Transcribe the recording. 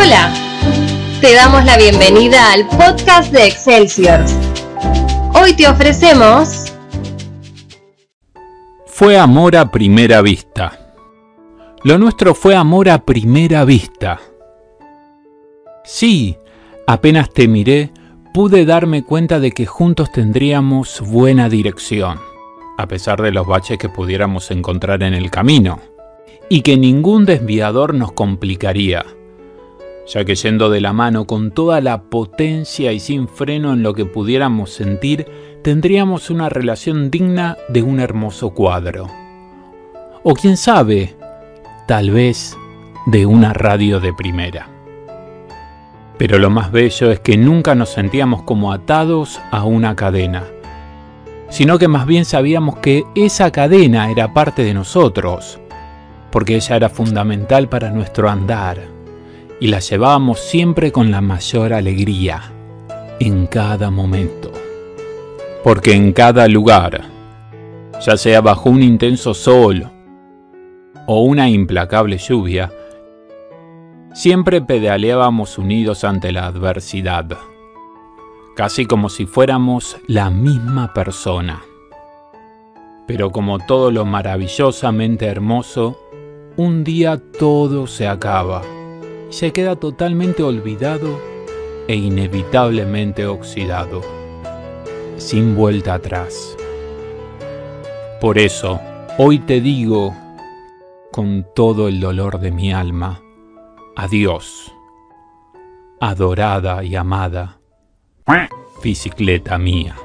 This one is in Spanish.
Hola, te damos la bienvenida al podcast de Excelsior. Hoy te ofrecemos... Fue amor a primera vista. Lo nuestro fue amor a primera vista. Sí, apenas te miré, pude darme cuenta de que juntos tendríamos buena dirección, a pesar de los baches que pudiéramos encontrar en el camino, y que ningún desviador nos complicaría, ya que yendo de la mano con toda la potencia y sin freno en lo que pudiéramos sentir, tendríamos una relación digna de un hermoso cuadro. O quién sabe, tal vez de una radio de primera. Pero lo más bello es que nunca nos sentíamos como atados a una cadena, sino que más bien sabíamos que esa cadena era parte de nosotros, porque ella era fundamental para nuestro andar, y la llevábamos siempre con la mayor alegría, en cada momento. Porque en cada lugar, ya sea bajo un intenso sol o una implacable lluvia, Siempre pedaleábamos unidos ante la adversidad, casi como si fuéramos la misma persona. Pero como todo lo maravillosamente hermoso, un día todo se acaba se queda totalmente olvidado e inevitablemente oxidado, sin vuelta atrás. Por eso, hoy te digo, con todo el dolor de mi alma, Adiós, adorada y amada bicicleta mía.